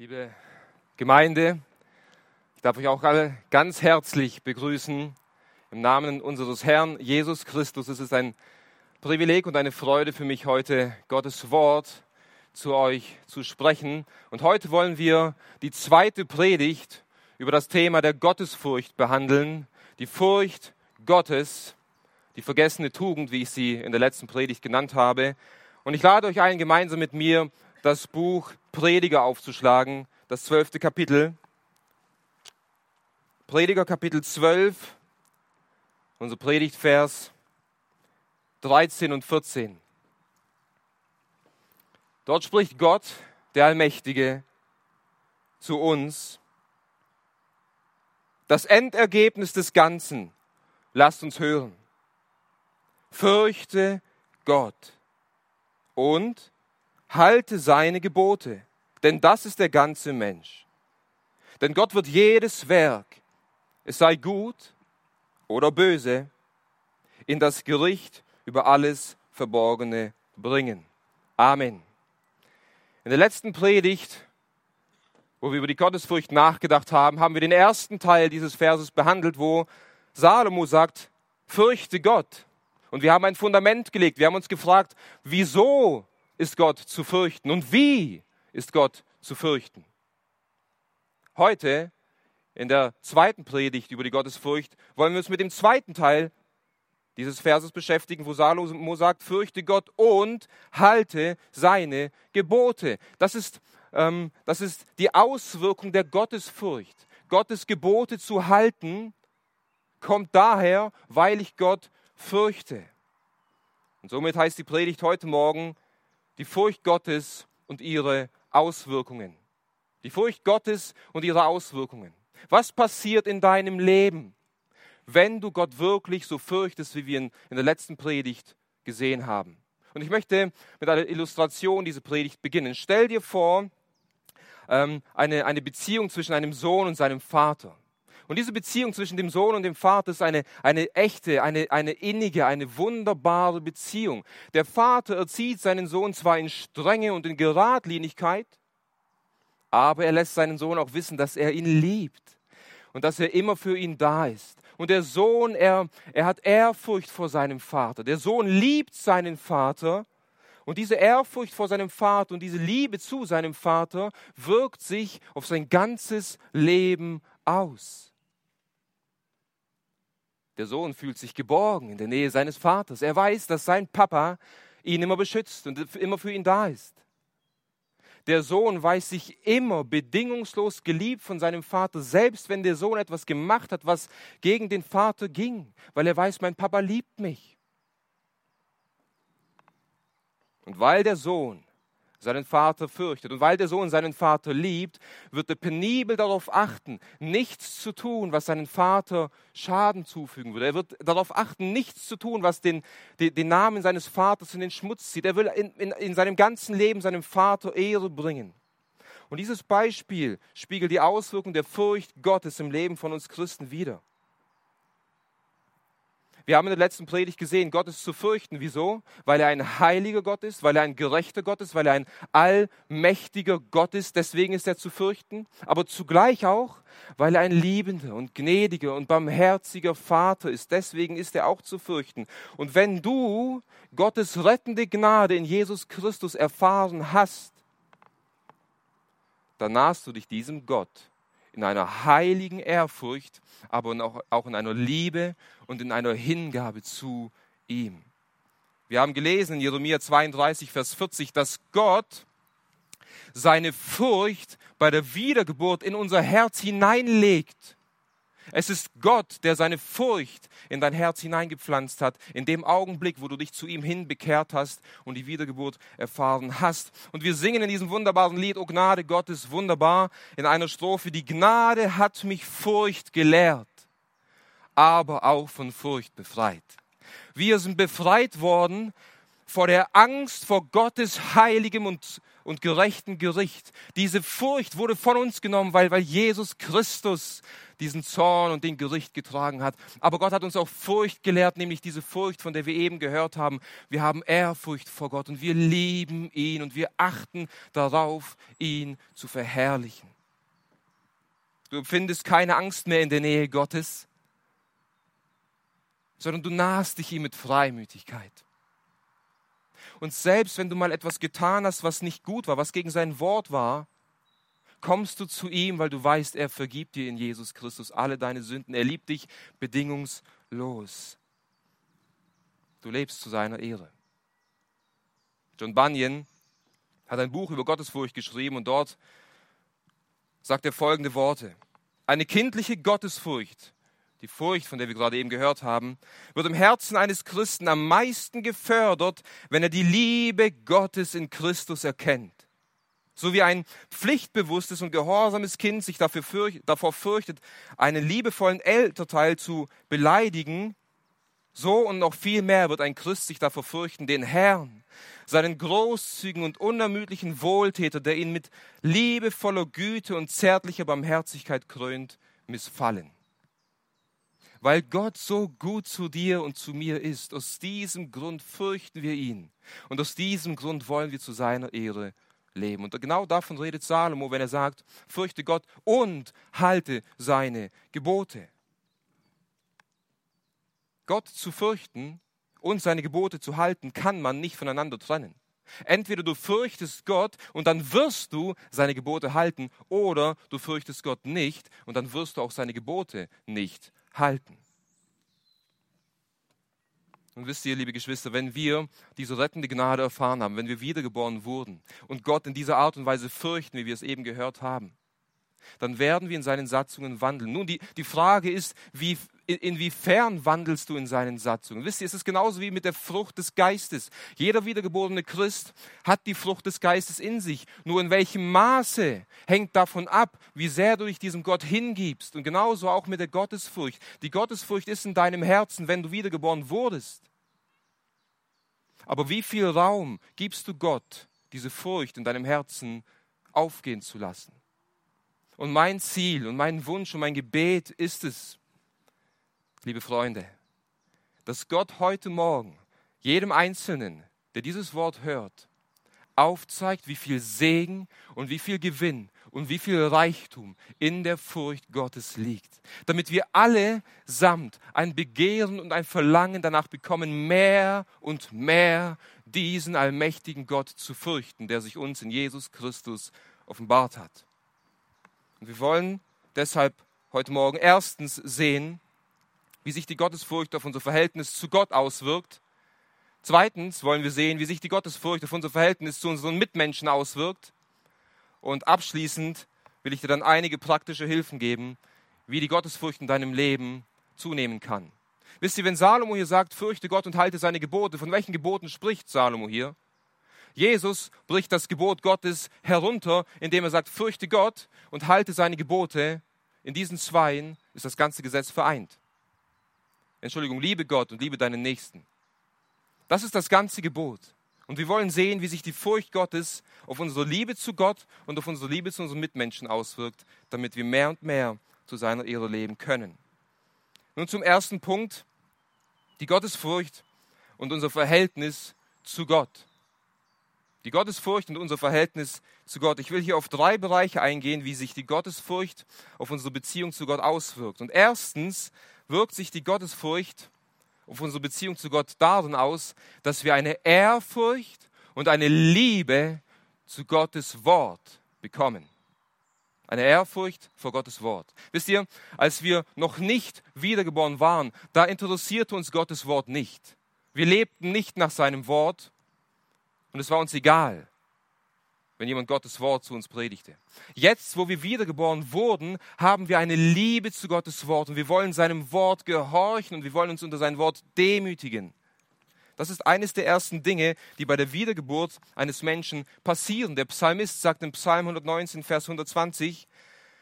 Liebe Gemeinde, ich darf euch auch alle ganz herzlich begrüßen im Namen unseres Herrn Jesus Christus. Es ist ein Privileg und eine Freude für mich heute, Gottes Wort zu euch zu sprechen. Und heute wollen wir die zweite Predigt über das Thema der Gottesfurcht behandeln. Die Furcht Gottes, die vergessene Tugend, wie ich sie in der letzten Predigt genannt habe. Und ich lade euch ein, gemeinsam mit mir das Buch Prediger aufzuschlagen, das zwölfte Kapitel. Prediger Kapitel 12, unser Predigtvers 13 und 14. Dort spricht Gott, der Allmächtige, zu uns. Das Endergebnis des Ganzen, lasst uns hören. Fürchte Gott und halte seine Gebote, denn das ist der ganze Mensch. Denn Gott wird jedes Werk, es sei gut oder böse, in das Gericht über alles Verborgene bringen. Amen. In der letzten Predigt, wo wir über die Gottesfurcht nachgedacht haben, haben wir den ersten Teil dieses Verses behandelt, wo Salomo sagt, fürchte Gott. Und wir haben ein Fundament gelegt. Wir haben uns gefragt, wieso ist Gott zu fürchten und wie ist Gott zu fürchten. Heute, in der zweiten Predigt über die Gottesfurcht, wollen wir uns mit dem zweiten Teil dieses Verses beschäftigen, wo Salomo sagt, fürchte Gott und halte seine Gebote. Das ist, ähm, das ist die Auswirkung der Gottesfurcht. Gottes Gebote zu halten, kommt daher, weil ich Gott fürchte. Und somit heißt die Predigt heute Morgen, die Furcht Gottes und ihre Auswirkungen. Die Furcht Gottes und ihre Auswirkungen. Was passiert in deinem Leben, wenn du Gott wirklich so fürchtest, wie wir in, in der letzten Predigt gesehen haben? Und ich möchte mit einer Illustration diese Predigt beginnen. Stell dir vor, ähm, eine, eine Beziehung zwischen einem Sohn und seinem Vater. Und diese Beziehung zwischen dem Sohn und dem Vater ist eine, eine echte, eine, eine innige, eine wunderbare Beziehung. Der Vater erzieht seinen Sohn zwar in Strenge und in Geradlinigkeit, aber er lässt seinen Sohn auch wissen, dass er ihn liebt und dass er immer für ihn da ist. Und der Sohn, er, er hat Ehrfurcht vor seinem Vater. Der Sohn liebt seinen Vater. Und diese Ehrfurcht vor seinem Vater und diese Liebe zu seinem Vater wirkt sich auf sein ganzes Leben aus. Der Sohn fühlt sich geborgen in der Nähe seines Vaters. Er weiß, dass sein Papa ihn immer beschützt und immer für ihn da ist. Der Sohn weiß sich immer bedingungslos geliebt von seinem Vater, selbst wenn der Sohn etwas gemacht hat, was gegen den Vater ging, weil er weiß, mein Papa liebt mich. Und weil der Sohn seinen Vater fürchtet. Und weil der Sohn seinen Vater liebt, wird er penibel darauf achten, nichts zu tun, was seinen Vater Schaden zufügen würde. Er wird darauf achten, nichts zu tun, was den, den, den Namen seines Vaters in den Schmutz zieht. Er will in, in, in seinem ganzen Leben seinem Vater Ehre bringen. Und dieses Beispiel spiegelt die Auswirkung der Furcht Gottes im Leben von uns Christen wider. Wir haben in der letzten Predigt gesehen, Gott ist zu fürchten. Wieso? Weil er ein heiliger Gott ist, weil er ein gerechter Gott ist, weil er ein allmächtiger Gott ist. Deswegen ist er zu fürchten. Aber zugleich auch, weil er ein liebender und gnädiger und barmherziger Vater ist. Deswegen ist er auch zu fürchten. Und wenn du Gottes rettende Gnade in Jesus Christus erfahren hast, dann nahst du dich diesem Gott in einer heiligen Ehrfurcht, aber auch in einer Liebe und in einer Hingabe zu ihm. Wir haben gelesen in Jeremia 32, Vers 40, dass Gott seine Furcht bei der Wiedergeburt in unser Herz hineinlegt. Es ist Gott, der seine Furcht in dein Herz hineingepflanzt hat, in dem Augenblick, wo du dich zu ihm hin bekehrt hast und die Wiedergeburt erfahren hast. Und wir singen in diesem wunderbaren Lied, O Gnade Gottes, wunderbar, in einer Strophe, die Gnade hat mich Furcht gelehrt, aber auch von Furcht befreit. Wir sind befreit worden vor der Angst vor Gottes heiligem und und gerechten Gericht. Diese Furcht wurde von uns genommen, weil, weil Jesus Christus diesen Zorn und den Gericht getragen hat. Aber Gott hat uns auch Furcht gelehrt, nämlich diese Furcht, von der wir eben gehört haben. Wir haben Ehrfurcht vor Gott und wir lieben ihn und wir achten darauf, ihn zu verherrlichen. Du empfindest keine Angst mehr in der Nähe Gottes, sondern du nahst dich ihm mit Freimütigkeit. Und selbst wenn du mal etwas getan hast, was nicht gut war, was gegen sein Wort war, kommst du zu ihm, weil du weißt, er vergibt dir in Jesus Christus alle deine Sünden. Er liebt dich bedingungslos. Du lebst zu seiner Ehre. John Bunyan hat ein Buch über Gottesfurcht geschrieben und dort sagt er folgende Worte. Eine kindliche Gottesfurcht die Furcht, von der wir gerade eben gehört haben, wird im Herzen eines Christen am meisten gefördert, wenn er die Liebe Gottes in Christus erkennt. So wie ein pflichtbewusstes und gehorsames Kind sich dafür fürcht, davor fürchtet, einen liebevollen Elternteil zu beleidigen, so und noch viel mehr wird ein Christ sich davor fürchten, den Herrn, seinen großzügigen und unermüdlichen Wohltäter, der ihn mit liebevoller Güte und zärtlicher Barmherzigkeit krönt, missfallen weil Gott so gut zu dir und zu mir ist. Aus diesem Grund fürchten wir ihn. Und aus diesem Grund wollen wir zu seiner Ehre leben. Und genau davon redet Salomo, wenn er sagt, fürchte Gott und halte seine Gebote. Gott zu fürchten und seine Gebote zu halten, kann man nicht voneinander trennen. Entweder du fürchtest Gott und dann wirst du seine Gebote halten, oder du fürchtest Gott nicht und dann wirst du auch seine Gebote nicht halten. Und wisst ihr, liebe Geschwister, wenn wir diese rettende Gnade erfahren haben, wenn wir wiedergeboren wurden und Gott in dieser Art und Weise fürchten, wie wir es eben gehört haben, dann werden wir in seinen Satzungen wandeln. Nun, die, die Frage ist, wie, inwiefern wandelst du in seinen Satzungen? Wisst ihr, es ist genauso wie mit der Frucht des Geistes. Jeder wiedergeborene Christ hat die Frucht des Geistes in sich. Nur in welchem Maße hängt davon ab, wie sehr du dich diesem Gott hingibst. Und genauso auch mit der Gottesfurcht. Die Gottesfurcht ist in deinem Herzen, wenn du wiedergeboren wurdest. Aber wie viel Raum gibst du Gott, diese Furcht in deinem Herzen aufgehen zu lassen? Und mein Ziel und mein Wunsch und mein Gebet ist es, liebe Freunde, dass Gott heute Morgen jedem Einzelnen, der dieses Wort hört, aufzeigt, wie viel Segen und wie viel Gewinn und wie viel Reichtum in der Furcht Gottes liegt. Damit wir alle samt ein Begehren und ein Verlangen danach bekommen, mehr und mehr diesen allmächtigen Gott zu fürchten, der sich uns in Jesus Christus offenbart hat. Und wir wollen deshalb heute Morgen erstens sehen, wie sich die Gottesfurcht auf unser Verhältnis zu Gott auswirkt. Zweitens wollen wir sehen, wie sich die Gottesfurcht auf unser Verhältnis zu unseren Mitmenschen auswirkt. Und abschließend will ich dir dann einige praktische Hilfen geben, wie die Gottesfurcht in deinem Leben zunehmen kann. Wisst ihr, wenn Salomo hier sagt, fürchte Gott und halte seine Gebote, von welchen Geboten spricht Salomo hier? Jesus bricht das Gebot Gottes herunter, indem er sagt, fürchte Gott und halte seine Gebote. In diesen Zweien ist das ganze Gesetz vereint. Entschuldigung, liebe Gott und liebe deinen Nächsten. Das ist das ganze Gebot. Und wir wollen sehen, wie sich die Furcht Gottes auf unsere Liebe zu Gott und auf unsere Liebe zu unseren Mitmenschen auswirkt, damit wir mehr und mehr zu seiner Ehre leben können. Nun zum ersten Punkt, die Gottesfurcht und unser Verhältnis zu Gott. Die Gottesfurcht und unser Verhältnis zu Gott. Ich will hier auf drei Bereiche eingehen, wie sich die Gottesfurcht auf unsere Beziehung zu Gott auswirkt. Und erstens wirkt sich die Gottesfurcht auf unsere Beziehung zu Gott darin aus, dass wir eine Ehrfurcht und eine Liebe zu Gottes Wort bekommen. Eine Ehrfurcht vor Gottes Wort. Wisst ihr, als wir noch nicht wiedergeboren waren, da interessierte uns Gottes Wort nicht. Wir lebten nicht nach seinem Wort, und es war uns egal, wenn jemand Gottes Wort zu uns predigte. Jetzt, wo wir wiedergeboren wurden, haben wir eine Liebe zu Gottes Wort und wir wollen seinem Wort gehorchen und wir wollen uns unter sein Wort demütigen. Das ist eines der ersten Dinge, die bei der Wiedergeburt eines Menschen passieren. Der Psalmist sagt im Psalm 119, Vers 120,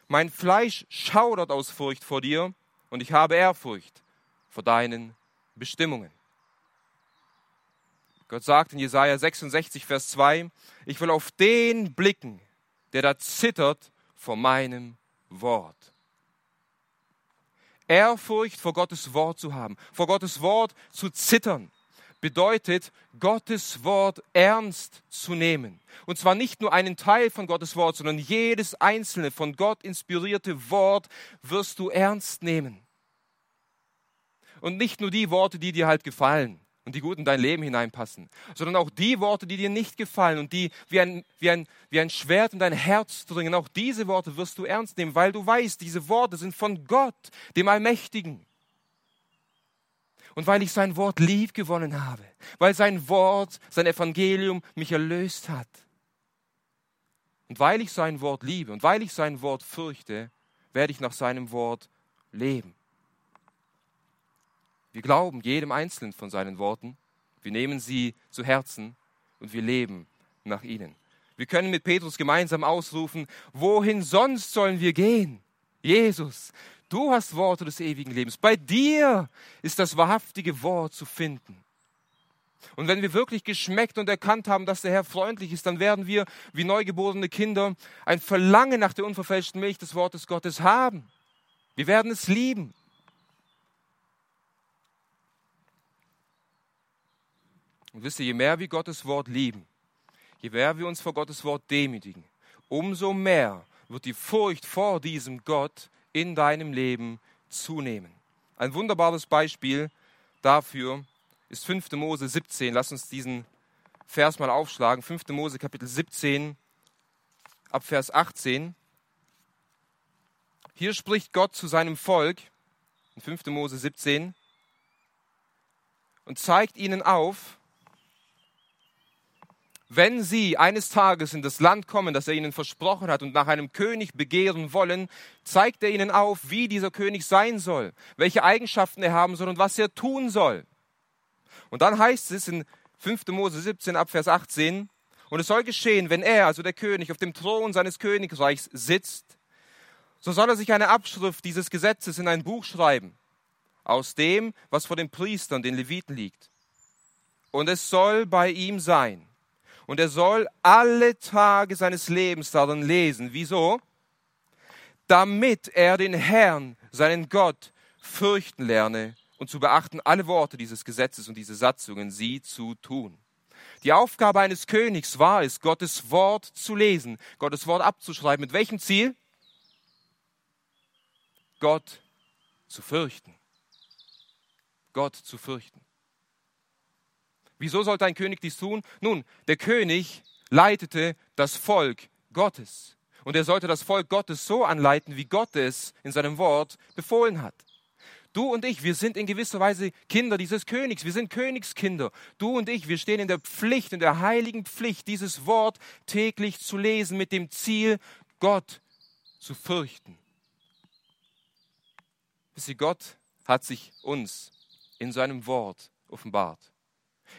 Mein Fleisch schaudert aus Furcht vor dir und ich habe Ehrfurcht vor deinen Bestimmungen. Gott sagt in Jesaja 66, Vers 2, ich will auf den blicken, der da zittert vor meinem Wort. Ehrfurcht vor Gottes Wort zu haben, vor Gottes Wort zu zittern, bedeutet, Gottes Wort ernst zu nehmen. Und zwar nicht nur einen Teil von Gottes Wort, sondern jedes einzelne von Gott inspirierte Wort wirst du ernst nehmen. Und nicht nur die Worte, die dir halt gefallen und die gut in dein Leben hineinpassen, sondern auch die Worte, die dir nicht gefallen und die wie ein, wie ein, wie ein Schwert in dein Herz dringen. Auch diese Worte wirst du ernst nehmen, weil du weißt, diese Worte sind von Gott, dem Allmächtigen. Und weil ich sein Wort lieb gewonnen habe, weil sein Wort, sein Evangelium mich erlöst hat. Und weil ich sein Wort liebe und weil ich sein Wort fürchte, werde ich nach seinem Wort leben. Wir glauben jedem einzelnen von seinen Worten, wir nehmen sie zu Herzen und wir leben nach ihnen. Wir können mit Petrus gemeinsam ausrufen, wohin sonst sollen wir gehen? Jesus, du hast Worte des ewigen Lebens. Bei dir ist das wahrhaftige Wort zu finden. Und wenn wir wirklich geschmeckt und erkannt haben, dass der Herr freundlich ist, dann werden wir, wie neugeborene Kinder, ein Verlangen nach der unverfälschten Milch des Wortes Gottes haben. Wir werden es lieben. Und wisst ihr, je mehr wir Gottes Wort lieben, je mehr wir uns vor Gottes Wort demütigen, umso mehr wird die Furcht vor diesem Gott in deinem Leben zunehmen. Ein wunderbares Beispiel dafür ist 5. Mose 17. Lass uns diesen Vers mal aufschlagen. 5. Mose Kapitel 17 ab Vers 18. Hier spricht Gott zu seinem Volk in 5. Mose 17 und zeigt ihnen auf, wenn sie eines Tages in das Land kommen, das er ihnen versprochen hat und nach einem König begehren wollen, zeigt er ihnen auf, wie dieser König sein soll, welche Eigenschaften er haben soll und was er tun soll. Und dann heißt es in 5. Mose 17 ab Vers 18, und es soll geschehen, wenn er, also der König, auf dem Thron seines Königreichs sitzt, so soll er sich eine Abschrift dieses Gesetzes in ein Buch schreiben, aus dem, was vor den Priestern, den Leviten liegt. Und es soll bei ihm sein und er soll alle Tage seines Lebens darin lesen. Wieso? Damit er den Herrn, seinen Gott, fürchten lerne und zu beachten alle Worte dieses Gesetzes und diese Satzungen, sie zu tun. Die Aufgabe eines Königs war es, Gottes Wort zu lesen, Gottes Wort abzuschreiben. Mit welchem Ziel? Gott zu fürchten. Gott zu fürchten. Wieso sollte ein König dies tun? Nun, der König leitete das Volk Gottes. Und er sollte das Volk Gottes so anleiten, wie Gott es in seinem Wort befohlen hat. Du und ich, wir sind in gewisser Weise Kinder dieses Königs. Wir sind Königskinder. Du und ich, wir stehen in der Pflicht, in der heiligen Pflicht, dieses Wort täglich zu lesen mit dem Ziel, Gott zu fürchten. Wisst ihr, Gott hat sich uns in seinem Wort offenbart.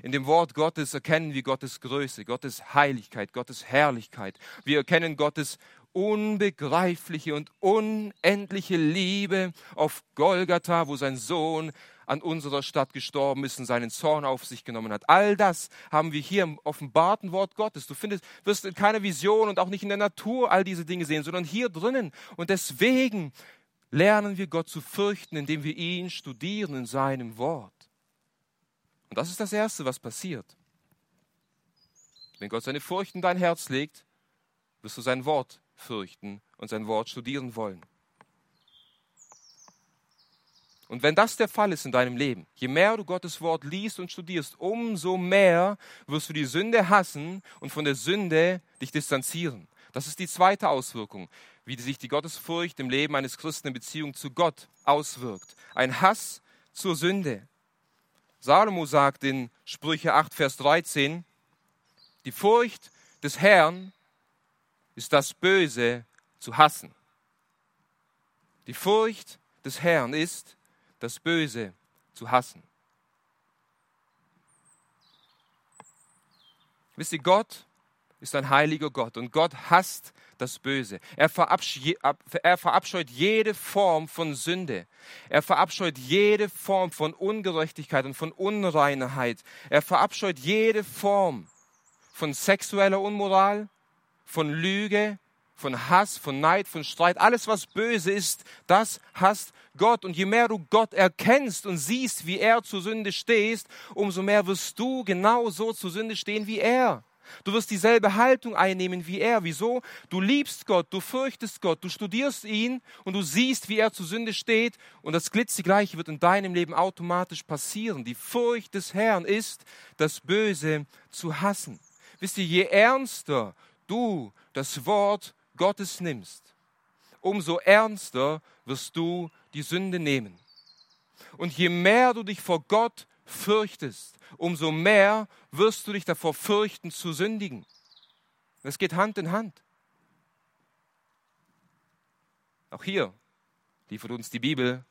In dem Wort Gottes erkennen wir Gottes Größe, Gottes Heiligkeit, Gottes Herrlichkeit. Wir erkennen Gottes unbegreifliche und unendliche Liebe auf Golgatha, wo sein Sohn an unserer Stadt gestorben ist und seinen Zorn auf sich genommen hat. All das haben wir hier im offenbarten Wort Gottes. Du findest, wirst in keiner Vision und auch nicht in der Natur all diese Dinge sehen, sondern hier drinnen. Und deswegen lernen wir Gott zu fürchten, indem wir ihn studieren in seinem Wort. Und das ist das Erste, was passiert. Wenn Gott seine Furcht in dein Herz legt, wirst du sein Wort fürchten und sein Wort studieren wollen. Und wenn das der Fall ist in deinem Leben, je mehr du Gottes Wort liest und studierst, umso mehr wirst du die Sünde hassen und von der Sünde dich distanzieren. Das ist die zweite Auswirkung, wie sich die Gottesfurcht im Leben eines Christen in Beziehung zu Gott auswirkt. Ein Hass zur Sünde. Salomo sagt in Sprüche 8, Vers 13, die Furcht des Herrn ist das Böse zu hassen. Die Furcht des Herrn ist das Böse zu hassen. Wisst ihr, Gott ist ein heiliger Gott und Gott hasst das Böse. Er, er, verabscheut jede Form von Sünde. Er verabscheut jede Form von Ungerechtigkeit und von Unreinheit. Er verabscheut jede Form von sexueller Unmoral, von Lüge, von Hass, von Neid, von Streit. Alles, was böse ist, das hasst Gott. Und je mehr du Gott erkennst und siehst, wie er zur Sünde stehst, umso mehr wirst du genau so zur Sünde stehen wie er. Du wirst dieselbe Haltung einnehmen wie er. Wieso? Du liebst Gott, du fürchtest Gott, du studierst ihn und du siehst, wie er zur Sünde steht und das Glitzigleiche wird in deinem Leben automatisch passieren. Die Furcht des Herrn ist, das Böse zu hassen. Wisst ihr, je ernster du das Wort Gottes nimmst, umso ernster wirst du die Sünde nehmen. Und je mehr du dich vor Gott fürchtest, umso mehr wirst du dich davor fürchten zu sündigen. Das geht Hand in Hand. Auch hier liefert uns die Bibel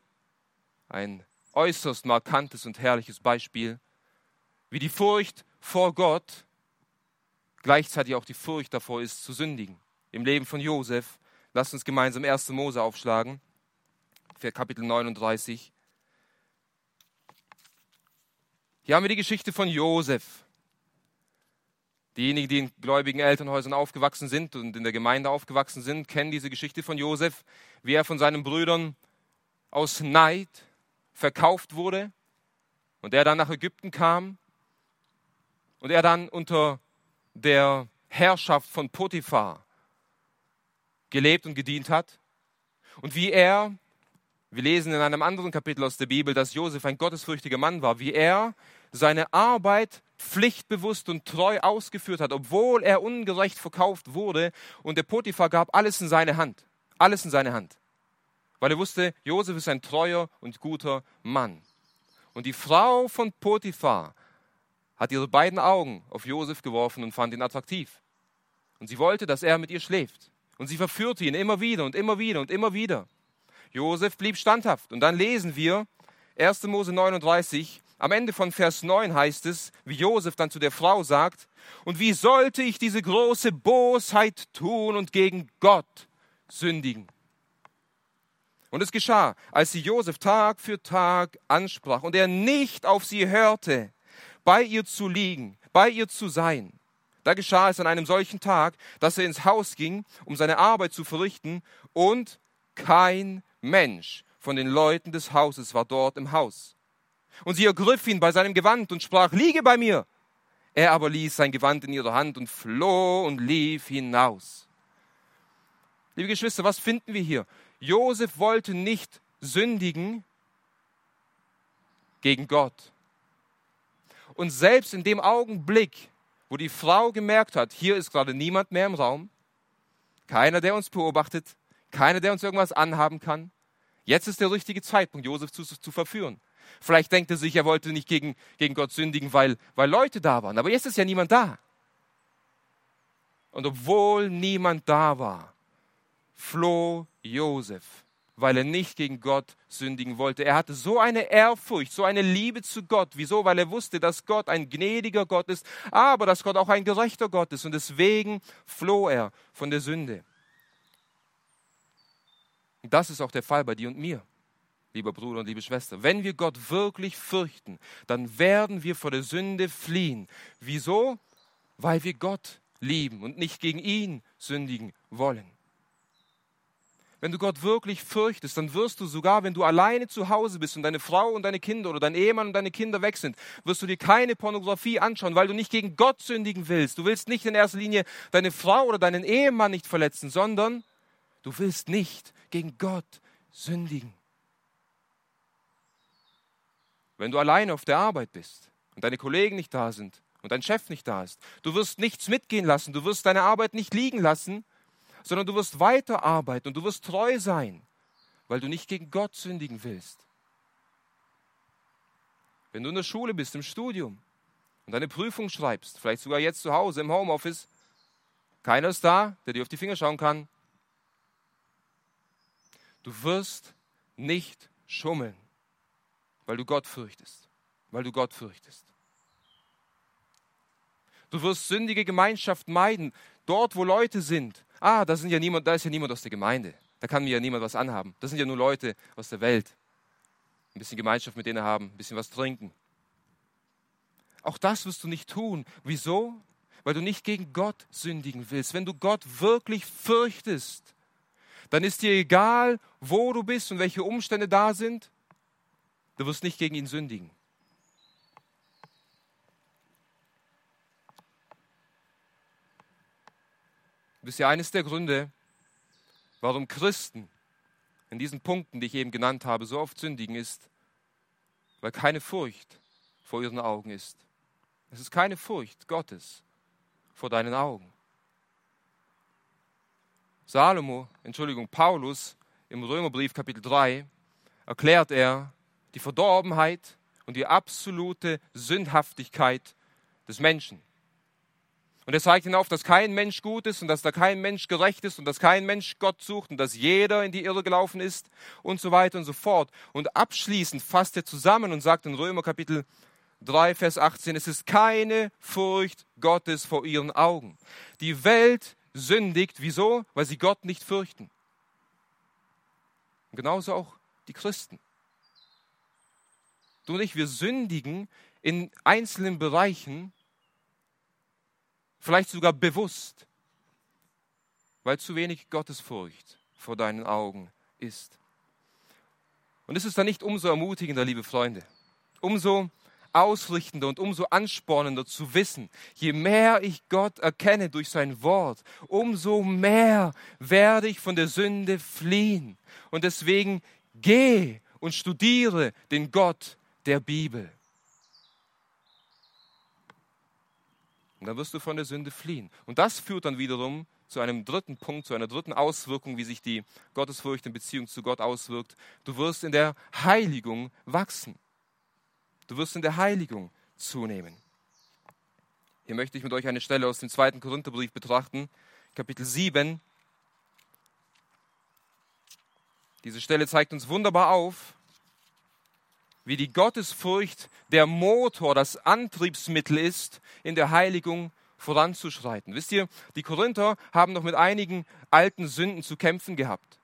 ein äußerst markantes und herrliches Beispiel, wie die Furcht vor Gott gleichzeitig auch die Furcht davor ist, zu sündigen. Im Leben von Josef, lasst uns gemeinsam 1. Mose aufschlagen, Kapitel 39. Hier haben wir die Geschichte von Josef. Diejenigen, die in gläubigen Elternhäusern aufgewachsen sind und in der Gemeinde aufgewachsen sind, kennen diese Geschichte von Josef, wie er von seinen Brüdern aus Neid verkauft wurde und er dann nach Ägypten kam und er dann unter der Herrschaft von Potiphar gelebt und gedient hat und wie er, wir lesen in einem anderen Kapitel aus der Bibel, dass Josef ein gottesfürchtiger Mann war, wie er seine Arbeit pflichtbewusst und treu ausgeführt hat, obwohl er ungerecht verkauft wurde und der Potiphar gab alles in seine Hand, alles in seine Hand, weil er wusste, Josef ist ein treuer und guter Mann. Und die Frau von Potiphar hat ihre beiden Augen auf Josef geworfen und fand ihn attraktiv. Und sie wollte, dass er mit ihr schläft. Und sie verführte ihn immer wieder und immer wieder und immer wieder. Josef blieb standhaft. Und dann lesen wir 1. Mose 39, am Ende von Vers 9 heißt es, wie Josef dann zu der Frau sagt, und wie sollte ich diese große Bosheit tun und gegen Gott sündigen? Und es geschah, als sie Josef Tag für Tag ansprach und er nicht auf sie hörte, bei ihr zu liegen, bei ihr zu sein. Da geschah es an einem solchen Tag, dass er ins Haus ging, um seine Arbeit zu verrichten, und kein Mensch von den Leuten des Hauses war dort im Haus. Und sie ergriff ihn bei seinem Gewand und sprach, liege bei mir. Er aber ließ sein Gewand in ihrer Hand und floh und lief hinaus. Liebe Geschwister, was finden wir hier? Josef wollte nicht sündigen gegen Gott. Und selbst in dem Augenblick, wo die Frau gemerkt hat, hier ist gerade niemand mehr im Raum, keiner, der uns beobachtet, keiner, der uns irgendwas anhaben kann, jetzt ist der richtige Zeitpunkt, Josef zu, zu verführen. Vielleicht denkt er sich, er wollte nicht gegen, gegen Gott sündigen, weil, weil Leute da waren. Aber jetzt ist ja niemand da. Und obwohl niemand da war, floh Josef weil er nicht gegen Gott sündigen wollte. Er hatte so eine Ehrfurcht, so eine Liebe zu Gott. Wieso? Weil er wusste, dass Gott ein gnädiger Gott ist, aber dass Gott auch ein gerechter Gott ist. Und deswegen floh er von der Sünde. Und das ist auch der Fall bei dir und mir, lieber Bruder und liebe Schwester. Wenn wir Gott wirklich fürchten, dann werden wir vor der Sünde fliehen. Wieso? Weil wir Gott lieben und nicht gegen ihn sündigen wollen. Wenn du Gott wirklich fürchtest, dann wirst du sogar, wenn du alleine zu Hause bist und deine Frau und deine Kinder oder dein Ehemann und deine Kinder weg sind, wirst du dir keine Pornografie anschauen, weil du nicht gegen Gott sündigen willst. Du willst nicht in erster Linie deine Frau oder deinen Ehemann nicht verletzen, sondern du willst nicht gegen Gott sündigen. Wenn du alleine auf der Arbeit bist und deine Kollegen nicht da sind und dein Chef nicht da ist, du wirst nichts mitgehen lassen, du wirst deine Arbeit nicht liegen lassen, sondern du wirst weiterarbeiten und du wirst treu sein, weil du nicht gegen Gott sündigen willst. Wenn du in der Schule bist, im Studium und deine Prüfung schreibst, vielleicht sogar jetzt zu Hause im Homeoffice, keiner ist da, der dir auf die Finger schauen kann. Du wirst nicht schummeln, weil du Gott fürchtest, weil du Gott fürchtest. Du wirst sündige Gemeinschaft meiden. Dort, wo Leute sind. Ah, da, sind ja niemand, da ist ja niemand aus der Gemeinde. Da kann mir ja niemand was anhaben. Das sind ja nur Leute aus der Welt. Ein bisschen Gemeinschaft mit denen haben, ein bisschen was trinken. Auch das wirst du nicht tun. Wieso? Weil du nicht gegen Gott sündigen willst. Wenn du Gott wirklich fürchtest, dann ist dir egal, wo du bist und welche Umstände da sind. Du wirst nicht gegen ihn sündigen. Das ist ja eines der Gründe, warum Christen in diesen Punkten, die ich eben genannt habe, so oft sündigen, ist, weil keine Furcht vor ihren Augen ist. Es ist keine Furcht Gottes vor deinen Augen. Salomo, Entschuldigung, Paulus im Römerbrief Kapitel 3 erklärt er die Verdorbenheit und die absolute Sündhaftigkeit des Menschen. Und er zeigt ihnen auf, dass kein Mensch gut ist und dass da kein Mensch gerecht ist und dass kein Mensch Gott sucht und dass jeder in die Irre gelaufen ist und so weiter und so fort. Und abschließend fasst er zusammen und sagt in Römer Kapitel 3, Vers 18, es ist keine Furcht Gottes vor ihren Augen. Die Welt sündigt. Wieso? Weil sie Gott nicht fürchten. Und genauso auch die Christen. Du und ich, wir sündigen in einzelnen Bereichen, vielleicht sogar bewusst, weil zu wenig Gottesfurcht vor deinen Augen ist. Und es ist dann nicht umso ermutigender, liebe Freunde, umso ausrichtender und umso anspornender zu wissen, je mehr ich Gott erkenne durch sein Wort, umso mehr werde ich von der Sünde fliehen. Und deswegen geh und studiere den Gott der Bibel. Und dann wirst du von der Sünde fliehen. Und das führt dann wiederum zu einem dritten Punkt, zu einer dritten Auswirkung, wie sich die Gottesfurcht in Beziehung zu Gott auswirkt. Du wirst in der Heiligung wachsen. Du wirst in der Heiligung zunehmen. Hier möchte ich mit euch eine Stelle aus dem zweiten Korintherbrief betrachten, Kapitel 7. Diese Stelle zeigt uns wunderbar auf, wie die Gottesfurcht der Motor, das Antriebsmittel ist, in der Heiligung voranzuschreiten. Wisst ihr, die Korinther haben noch mit einigen alten Sünden zu kämpfen gehabt.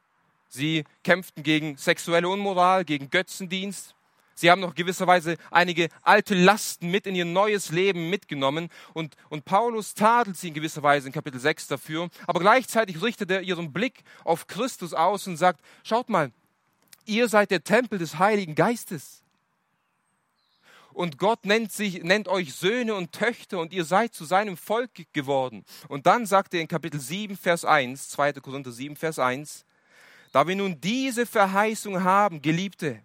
Sie kämpften gegen sexuelle Unmoral, gegen Götzendienst. Sie haben noch gewisserweise einige alte Lasten mit in ihr neues Leben mitgenommen und, und Paulus tadelt sie in gewisser Weise in Kapitel 6 dafür, aber gleichzeitig richtet er ihren Blick auf Christus aus und sagt, schaut mal, ihr seid der Tempel des Heiligen Geistes und Gott nennt, sich, nennt euch Söhne und Töchter und ihr seid zu seinem Volk geworden. Und dann sagt er in Kapitel 7, Vers 1, 2. Korinther 7, Vers 1, da wir nun diese Verheißung haben, Geliebte,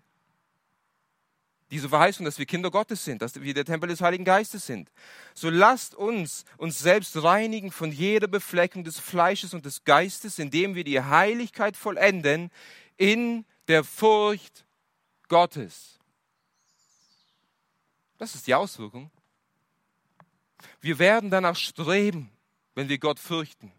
diese Verheißung, dass wir Kinder Gottes sind, dass wir der Tempel des Heiligen Geistes sind. So lasst uns uns selbst reinigen von jeder Befleckung des Fleisches und des Geistes, indem wir die Heiligkeit vollenden in der Furcht Gottes. Das ist die Auswirkung. Wir werden danach streben, wenn wir Gott fürchten.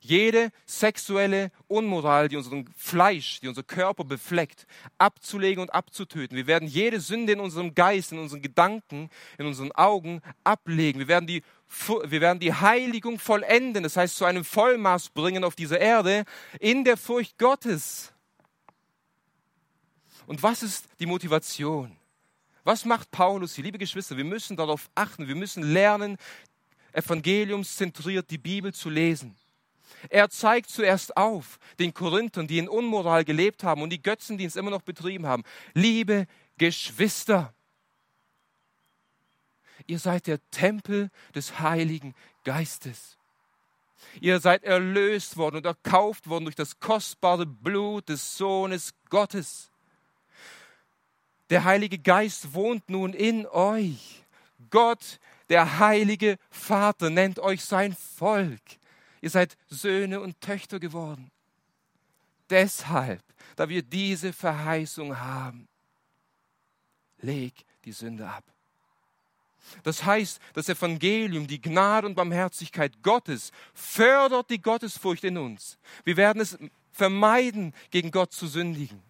Jede sexuelle Unmoral, die unseren Fleisch, die unser Körper befleckt, abzulegen und abzutöten. Wir werden jede Sünde in unserem Geist, in unseren Gedanken, in unseren Augen ablegen. Wir werden die, wir werden die Heiligung vollenden, das heißt zu einem Vollmaß bringen auf dieser Erde, in der Furcht Gottes. Und was ist die Motivation? Was macht Paulus hier? Liebe Geschwister, wir müssen darauf achten, wir müssen lernen, evangeliumszentriert die Bibel zu lesen. Er zeigt zuerst auf den Korinthern, die in Unmoral gelebt haben und die Götzendienst immer noch betrieben haben. Liebe Geschwister, ihr seid der Tempel des Heiligen Geistes. Ihr seid erlöst worden und erkauft worden durch das kostbare Blut des Sohnes Gottes. Der Heilige Geist wohnt nun in euch. Gott, der heilige Vater, nennt euch sein Volk. Ihr seid Söhne und Töchter geworden. Deshalb, da wir diese Verheißung haben, leg die Sünde ab. Das heißt, das Evangelium, die Gnade und Barmherzigkeit Gottes fördert die Gottesfurcht in uns. Wir werden es vermeiden, gegen Gott zu sündigen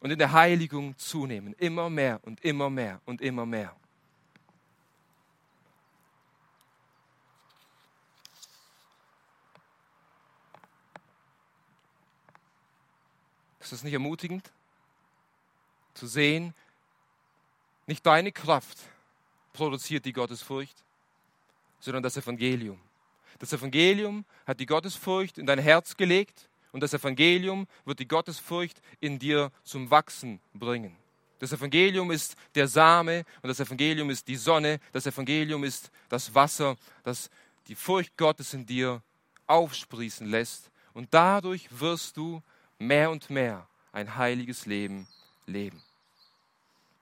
und in der Heiligung zunehmen. Immer mehr und immer mehr und immer mehr. Ist das nicht ermutigend? Zu sehen, nicht deine Kraft produziert die Gottesfurcht, sondern das Evangelium. Das Evangelium hat die Gottesfurcht in dein Herz gelegt und das Evangelium wird die Gottesfurcht in dir zum Wachsen bringen. Das Evangelium ist der Same und das Evangelium ist die Sonne. Das Evangelium ist das Wasser, das die Furcht Gottes in dir aufsprießen lässt. Und dadurch wirst du mehr und mehr ein heiliges Leben leben.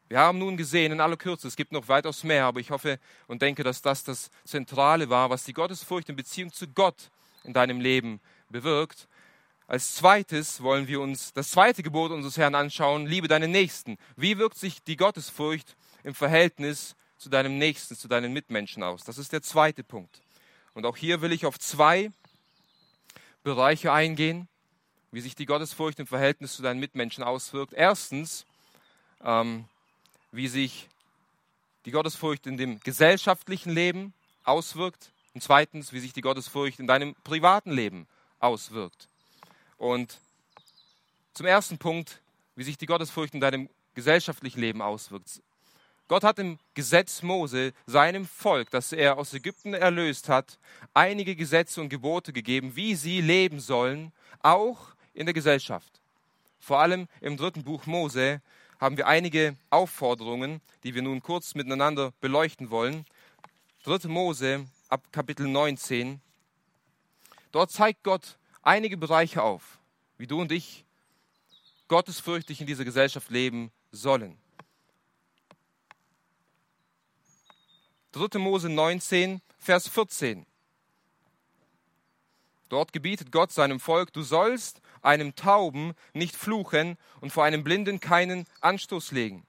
Wir haben nun gesehen in aller Kürze, es gibt noch weitaus mehr, aber ich hoffe und denke, dass das das Zentrale war, was die Gottesfurcht in Beziehung zu Gott in deinem Leben bewirkt. Als zweites wollen wir uns das zweite Gebot unseres Herrn anschauen, liebe deinen Nächsten. Wie wirkt sich die Gottesfurcht im Verhältnis zu deinem Nächsten, zu deinen Mitmenschen aus? Das ist der zweite Punkt. Und auch hier will ich auf zwei Bereiche eingehen, wie sich die Gottesfurcht im Verhältnis zu deinen Mitmenschen auswirkt. Erstens, ähm, wie sich die Gottesfurcht in dem gesellschaftlichen Leben auswirkt. Und zweitens, wie sich die Gottesfurcht in deinem privaten Leben auswirkt. Und zum ersten Punkt, wie sich die Gottesfurcht in deinem gesellschaftlichen Leben auswirkt. Gott hat im Gesetz Mose seinem Volk, das er aus Ägypten erlöst hat, einige Gesetze und Gebote gegeben, wie sie leben sollen, auch in der Gesellschaft. Vor allem im dritten Buch Mose haben wir einige Aufforderungen, die wir nun kurz miteinander beleuchten wollen. Dritte Mose ab Kapitel 19. Dort zeigt Gott einige Bereiche auf, wie du und ich gottesfürchtig in dieser Gesellschaft leben sollen. 3. Mose 19, Vers 14. Dort gebietet Gott seinem Volk, du sollst einem Tauben nicht fluchen und vor einem Blinden keinen Anstoß legen.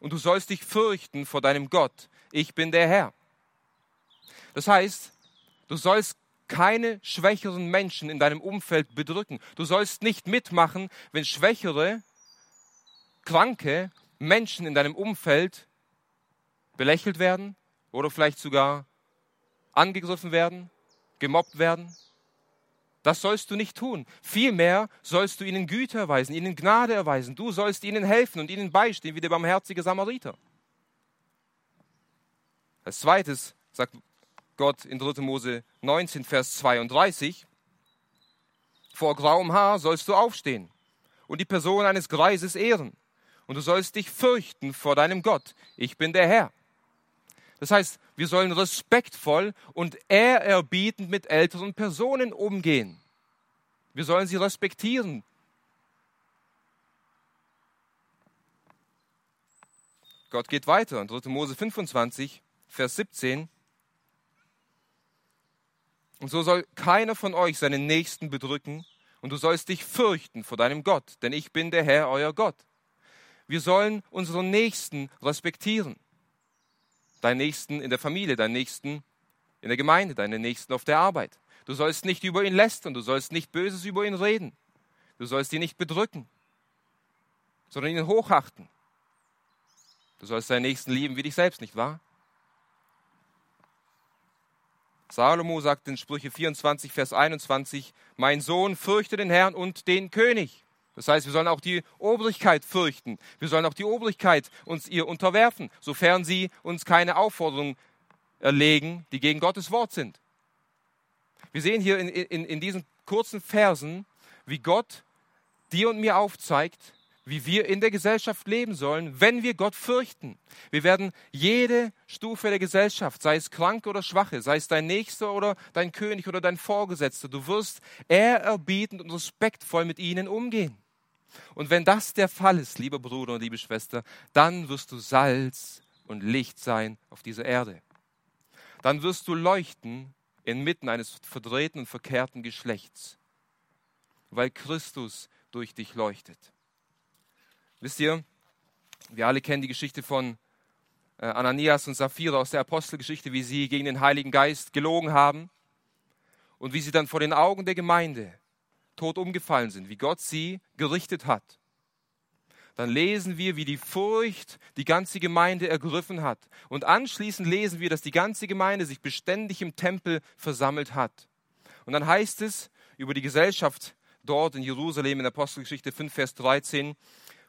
Und du sollst dich fürchten vor deinem Gott. Ich bin der Herr. Das heißt, du sollst keine schwächeren Menschen in deinem Umfeld bedrücken. Du sollst nicht mitmachen, wenn schwächere, kranke Menschen in deinem Umfeld belächelt werden oder vielleicht sogar angegriffen werden, gemobbt werden. Das sollst du nicht tun. Vielmehr sollst du ihnen Güte erweisen, ihnen Gnade erweisen. Du sollst ihnen helfen und ihnen beistehen, wie der barmherzige Samariter. Als zweites sagt Gott in 3. Mose 19, Vers 32, vor grauem Haar sollst du aufstehen und die Person eines Greises ehren. Und du sollst dich fürchten vor deinem Gott. Ich bin der Herr. Das heißt, wir sollen respektvoll und ehrerbietend mit älteren Personen umgehen. Wir sollen sie respektieren. Gott geht weiter. In 3. Mose 25, Vers 17. Und so soll keiner von euch seinen Nächsten bedrücken, und du sollst dich fürchten vor deinem Gott, denn ich bin der Herr, euer Gott. Wir sollen unseren Nächsten respektieren. Deinen Nächsten in der Familie, deinen Nächsten in der Gemeinde, deinen Nächsten auf der Arbeit. Du sollst nicht über ihn lästern, du sollst nicht Böses über ihn reden. Du sollst ihn nicht bedrücken, sondern ihn hochachten. Du sollst deinen Nächsten lieben wie dich selbst, nicht wahr? Salomo sagt in Sprüche 24, Vers 21, mein Sohn, fürchte den Herrn und den König. Das heißt, wir sollen auch die Obrigkeit fürchten. Wir sollen auch die Obrigkeit uns ihr unterwerfen, sofern sie uns keine Aufforderungen erlegen, die gegen Gottes Wort sind. Wir sehen hier in, in, in diesen kurzen Versen, wie Gott dir und mir aufzeigt, wie wir in der Gesellschaft leben sollen, wenn wir Gott fürchten. Wir werden jede Stufe der Gesellschaft, sei es kranke oder schwache, sei es dein Nächster oder dein König oder dein Vorgesetzter, du wirst ehrerbietend und respektvoll mit ihnen umgehen. Und wenn das der Fall ist, lieber Bruder und liebe Schwester, dann wirst du Salz und Licht sein auf dieser Erde. Dann wirst du leuchten inmitten eines verdrehten und verkehrten Geschlechts, weil Christus durch dich leuchtet. Wisst ihr, wir alle kennen die Geschichte von äh, Ananias und Sapphira aus der Apostelgeschichte, wie sie gegen den Heiligen Geist gelogen haben und wie sie dann vor den Augen der Gemeinde tot umgefallen sind, wie Gott sie gerichtet hat. Dann lesen wir, wie die Furcht die ganze Gemeinde ergriffen hat. Und anschließend lesen wir, dass die ganze Gemeinde sich beständig im Tempel versammelt hat. Und dann heißt es über die Gesellschaft dort in Jerusalem in Apostelgeschichte 5, Vers 13.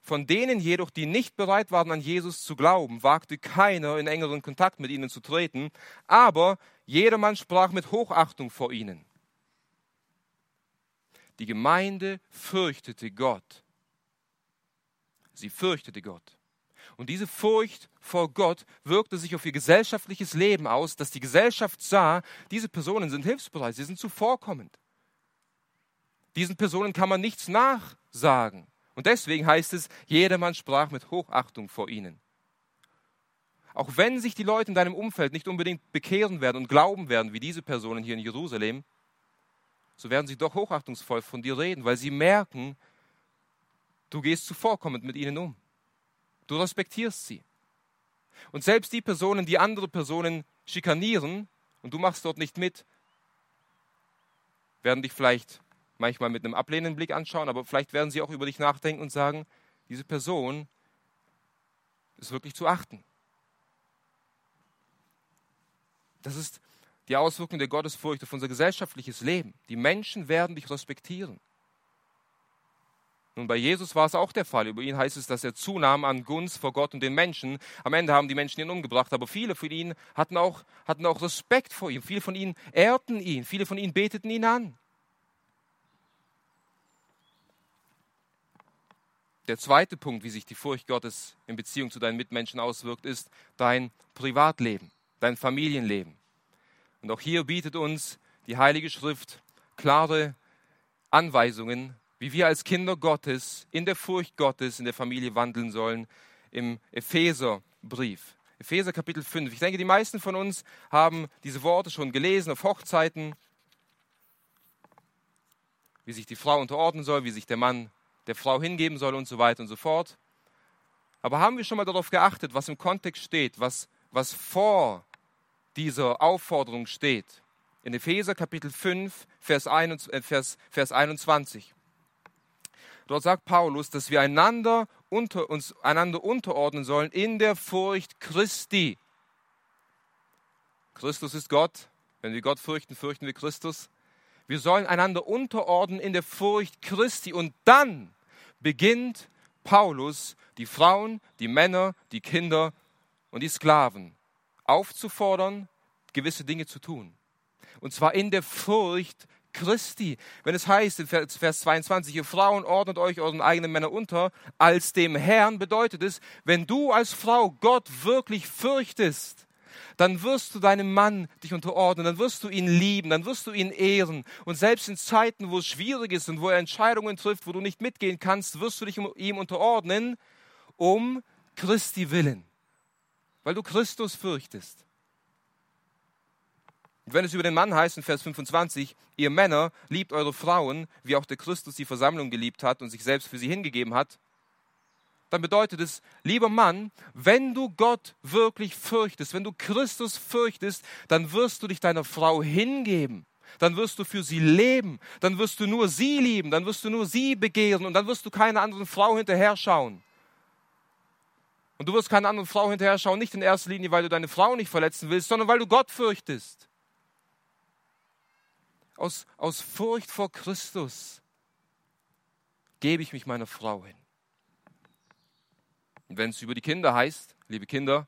Von denen jedoch, die nicht bereit waren, an Jesus zu glauben, wagte keiner in engeren Kontakt mit ihnen zu treten, aber jedermann sprach mit Hochachtung vor ihnen. Die Gemeinde fürchtete Gott. Sie fürchtete Gott. Und diese Furcht vor Gott wirkte sich auf ihr gesellschaftliches Leben aus, dass die Gesellschaft sah, diese Personen sind hilfsbereit, sie sind zuvorkommend. Diesen Personen kann man nichts nachsagen. Und deswegen heißt es, jedermann sprach mit Hochachtung vor ihnen. Auch wenn sich die Leute in deinem Umfeld nicht unbedingt bekehren werden und glauben werden, wie diese Personen hier in Jerusalem, so werden sie doch hochachtungsvoll von dir reden, weil sie merken, du gehst zuvorkommend mit ihnen um. Du respektierst sie. Und selbst die Personen, die andere Personen schikanieren und du machst dort nicht mit, werden dich vielleicht manchmal mit einem ablehnenden Blick anschauen, aber vielleicht werden sie auch über dich nachdenken und sagen, diese Person ist wirklich zu achten. Das ist die Auswirkung der Gottesfurcht auf unser gesellschaftliches Leben. Die Menschen werden dich respektieren. Nun, bei Jesus war es auch der Fall. Über ihn heißt es, dass er zunahm an Gunst vor Gott und den Menschen. Am Ende haben die Menschen ihn umgebracht, aber viele von ihnen hatten auch, hatten auch Respekt vor ihm. Viele von ihnen ehrten ihn, viele von ihnen beteten ihn an. Der zweite Punkt, wie sich die Furcht Gottes in Beziehung zu deinen Mitmenschen auswirkt, ist dein Privatleben, dein Familienleben. Und auch hier bietet uns die Heilige Schrift klare Anweisungen, wie wir als Kinder Gottes in der Furcht Gottes in der Familie wandeln sollen im Epheserbrief. Epheser Kapitel 5. Ich denke, die meisten von uns haben diese Worte schon gelesen auf Hochzeiten, wie sich die Frau unterordnen soll, wie sich der Mann der Frau hingeben soll und so weiter und so fort. Aber haben wir schon mal darauf geachtet, was im Kontext steht, was, was vor dieser Aufforderung steht? In Epheser Kapitel 5, Vers, 21, äh, Vers, Vers 21. Dort sagt Paulus, dass wir einander unter, uns einander unterordnen sollen in der Furcht Christi. Christus ist Gott. Wenn wir Gott fürchten, fürchten wir Christus. Wir sollen einander unterordnen in der Furcht Christi. Und dann beginnt Paulus, die Frauen, die Männer, die Kinder und die Sklaven aufzufordern, gewisse Dinge zu tun. Und zwar in der Furcht Christi. Wenn es heißt in Vers 22, ihr Frauen ordnet euch euren eigenen Männern unter, als dem Herrn bedeutet es, wenn du als Frau Gott wirklich fürchtest, dann wirst du deinem Mann dich unterordnen, dann wirst du ihn lieben, dann wirst du ihn ehren. Und selbst in Zeiten, wo es schwierig ist und wo er Entscheidungen trifft, wo du nicht mitgehen kannst, wirst du dich ihm unterordnen, um Christi willen, weil du Christus fürchtest. Und wenn es über den Mann heißt in Vers 25, ihr Männer liebt eure Frauen, wie auch der Christus die Versammlung geliebt hat und sich selbst für sie hingegeben hat, dann bedeutet es, lieber Mann, wenn du Gott wirklich fürchtest, wenn du Christus fürchtest, dann wirst du dich deiner Frau hingeben. Dann wirst du für sie leben. Dann wirst du nur sie lieben. Dann wirst du nur sie begehren. Und dann wirst du keiner anderen Frau hinterher schauen. Und du wirst keiner anderen Frau hinterher schauen, nicht in erster Linie, weil du deine Frau nicht verletzen willst, sondern weil du Gott fürchtest aus, aus Furcht vor Christus gebe ich mich meiner Frau hin. Und wenn es über die Kinder heißt, liebe Kinder,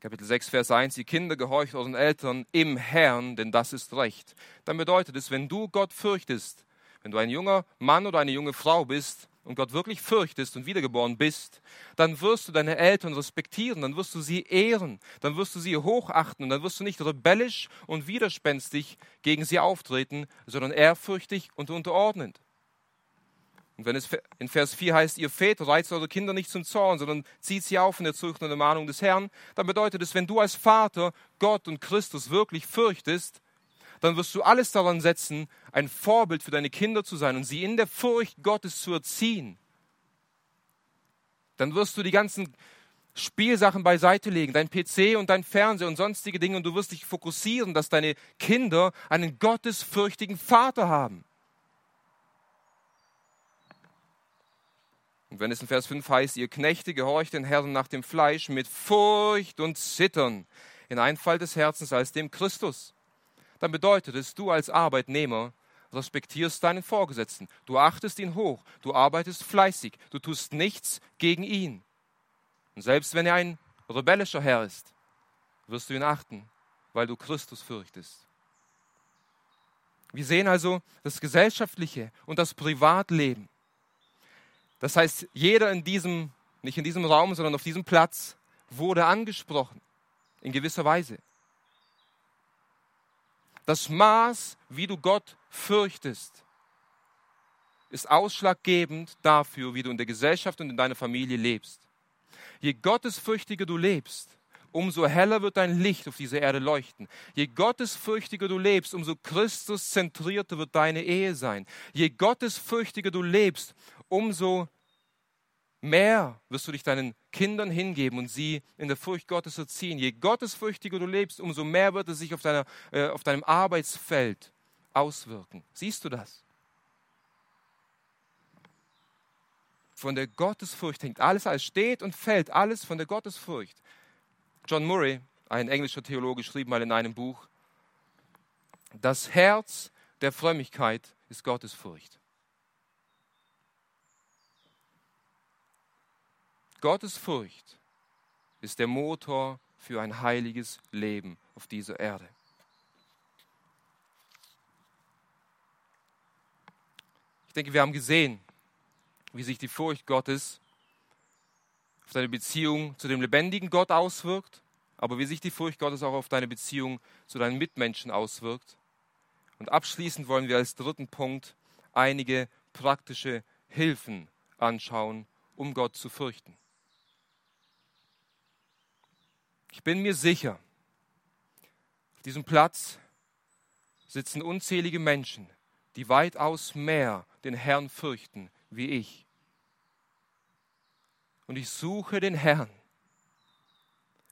Kapitel 6, Vers 1, die Kinder gehorcht euren Eltern im Herrn, denn das ist Recht. Dann bedeutet es, wenn du Gott fürchtest, wenn du ein junger Mann oder eine junge Frau bist, und Gott wirklich fürchtest und wiedergeboren bist, dann wirst du deine Eltern respektieren, dann wirst du sie ehren, dann wirst du sie hochachten und dann wirst du nicht rebellisch und widerspenstig gegen sie auftreten, sondern ehrfürchtig und unterordnend. Und wenn es in Vers 4 heißt, ihr Väter reizt eure Kinder nicht zum Zorn, sondern zieht sie auf in der Zucht und Ermahnung des Herrn, dann bedeutet es, wenn du als Vater Gott und Christus wirklich fürchtest, dann wirst du alles daran setzen, ein Vorbild für deine Kinder zu sein und sie in der Furcht Gottes zu erziehen. Dann wirst du die ganzen Spielsachen beiseite legen, dein PC und dein Fernseher und sonstige Dinge und du wirst dich fokussieren, dass deine Kinder einen gottesfürchtigen Vater haben. Und wenn es in Vers 5 heißt, ihr Knechte gehorcht den Herrn nach dem Fleisch mit Furcht und Zittern in Einfall des Herzens als dem Christus dann bedeutet es, du als Arbeitnehmer respektierst deinen Vorgesetzten, du achtest ihn hoch, du arbeitest fleißig, du tust nichts gegen ihn. Und selbst wenn er ein rebellischer Herr ist, wirst du ihn achten, weil du Christus fürchtest. Wir sehen also das gesellschaftliche und das Privatleben. Das heißt, jeder in diesem, nicht in diesem Raum, sondern auf diesem Platz wurde angesprochen, in gewisser Weise. Das Maß, wie du Gott fürchtest, ist ausschlaggebend dafür, wie du in der Gesellschaft und in deiner Familie lebst. Je gottesfürchtiger du lebst, umso heller wird dein Licht auf dieser Erde leuchten. Je gottesfürchtiger du lebst, umso Christuszentrierter wird deine Ehe sein. Je gottesfürchtiger du lebst, umso mehr wirst du dich deinen Kindern hingeben und sie in der Furcht Gottes erziehen. Je gottesfürchtiger du lebst, umso mehr wird es sich auf, deiner, äh, auf deinem Arbeitsfeld auswirken. Siehst du das? Von der Gottesfurcht hängt alles, alles steht und fällt alles von der Gottesfurcht. John Murray, ein englischer Theologe, schrieb mal in einem Buch, das Herz der Frömmigkeit ist Gottesfurcht. Gottesfurcht ist der Motor für ein heiliges Leben auf dieser Erde. Ich denke, wir haben gesehen, wie sich die Furcht Gottes auf deine Beziehung zu dem lebendigen Gott auswirkt, aber wie sich die Furcht Gottes auch auf deine Beziehung zu deinen Mitmenschen auswirkt. Und abschließend wollen wir als dritten Punkt einige praktische Hilfen anschauen, um Gott zu fürchten. Ich bin mir sicher, auf diesem Platz sitzen unzählige Menschen, die weitaus mehr den Herrn fürchten wie ich. Und ich suche den Herrn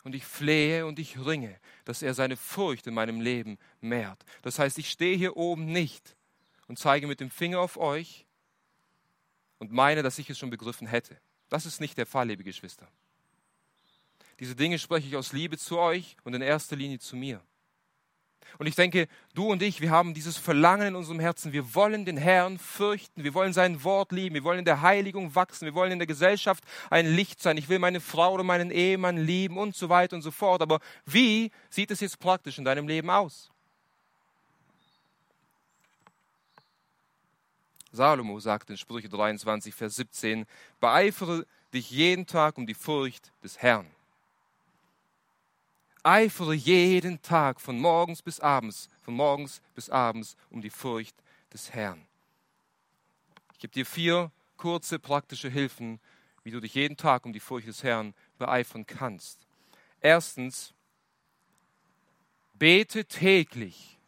und ich flehe und ich ringe, dass er seine Furcht in meinem Leben mehrt. Das heißt, ich stehe hier oben nicht und zeige mit dem Finger auf euch und meine, dass ich es schon begriffen hätte. Das ist nicht der Fall, liebe Geschwister. Diese Dinge spreche ich aus Liebe zu euch und in erster Linie zu mir. Und ich denke, du und ich, wir haben dieses Verlangen in unserem Herzen. Wir wollen den Herrn fürchten. Wir wollen sein Wort lieben. Wir wollen in der Heiligung wachsen. Wir wollen in der Gesellschaft ein Licht sein. Ich will meine Frau oder meinen Ehemann lieben und so weiter und so fort. Aber wie sieht es jetzt praktisch in deinem Leben aus? Salomo sagt in Sprüche 23, Vers 17, beeifere dich jeden Tag um die Furcht des Herrn eifere jeden Tag von morgens bis abends, von morgens bis abends um die Furcht des Herrn. Ich gebe dir vier kurze praktische Hilfen, wie du dich jeden Tag um die Furcht des Herrn beeifern kannst. Erstens, bete täglich,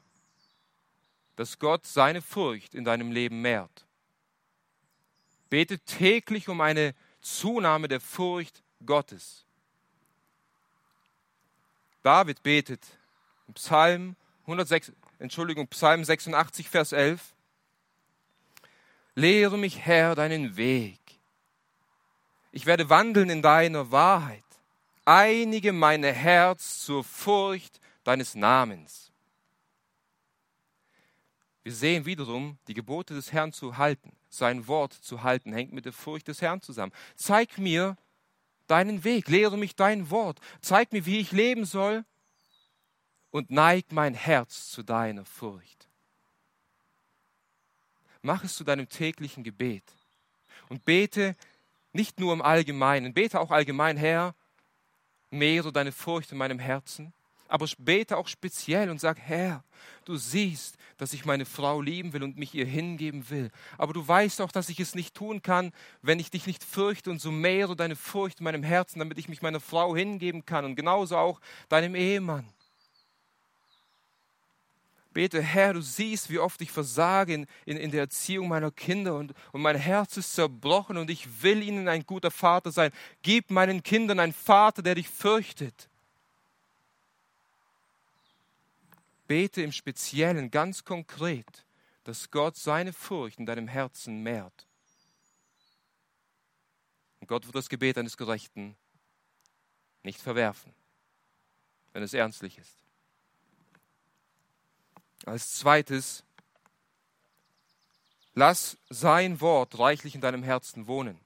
dass Gott seine Furcht in deinem Leben mehrt. Bete täglich um eine Zunahme der Furcht Gottes. David betet im Psalm 106, Entschuldigung, Psalm 86, Vers 11. Lehre mich, Herr, deinen Weg. Ich werde wandeln in deiner Wahrheit. Einige meine Herz zur Furcht deines Namens. Wir sehen wiederum, die Gebote des Herrn zu halten, sein Wort zu halten, hängt mit der Furcht des Herrn zusammen. Zeig mir, deinen Weg, lehre mich dein Wort, zeig mir, wie ich leben soll und neig mein Herz zu deiner Furcht. Mach es zu deinem täglichen Gebet und bete nicht nur im Allgemeinen, bete auch allgemein, Herr, mehre deine Furcht in meinem Herzen, aber bete auch speziell und sag, Herr, du siehst, dass ich meine Frau lieben will und mich ihr hingeben will. Aber du weißt auch, dass ich es nicht tun kann, wenn ich dich nicht fürchte und so mehre deine Furcht in meinem Herzen, damit ich mich meiner Frau hingeben kann und genauso auch deinem Ehemann. Bete, Herr, du siehst, wie oft ich versage in, in, in der Erziehung meiner Kinder und, und mein Herz ist zerbrochen und ich will ihnen ein guter Vater sein. Gib meinen Kindern einen Vater, der dich fürchtet. Bete im Speziellen, ganz konkret, dass Gott seine Furcht in deinem Herzen mehrt. Und Gott wird das Gebet eines Gerechten nicht verwerfen, wenn es ernstlich ist. Als zweites, Lass sein Wort reichlich in deinem Herzen wohnen.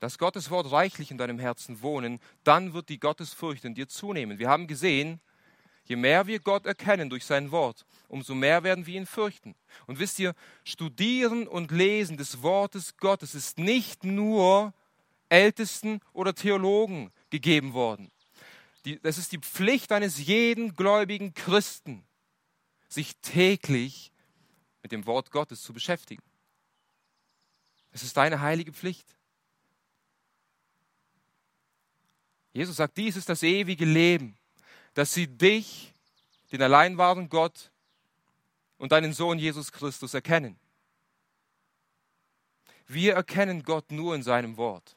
Lass Gottes Wort reichlich in deinem Herzen wohnen, dann wird die Gottesfurcht in dir zunehmen. Wir haben gesehen, je mehr wir Gott erkennen durch sein Wort, umso mehr werden wir ihn fürchten. Und wisst ihr, Studieren und Lesen des Wortes Gottes ist nicht nur Ältesten oder Theologen gegeben worden. das ist die Pflicht eines jeden gläubigen Christen, sich täglich mit dem Wort Gottes zu beschäftigen. Es ist deine heilige Pflicht. Jesus sagt, dies ist das ewige Leben, dass sie dich, den allein wahren Gott und deinen Sohn Jesus Christus erkennen. Wir erkennen Gott nur in seinem Wort.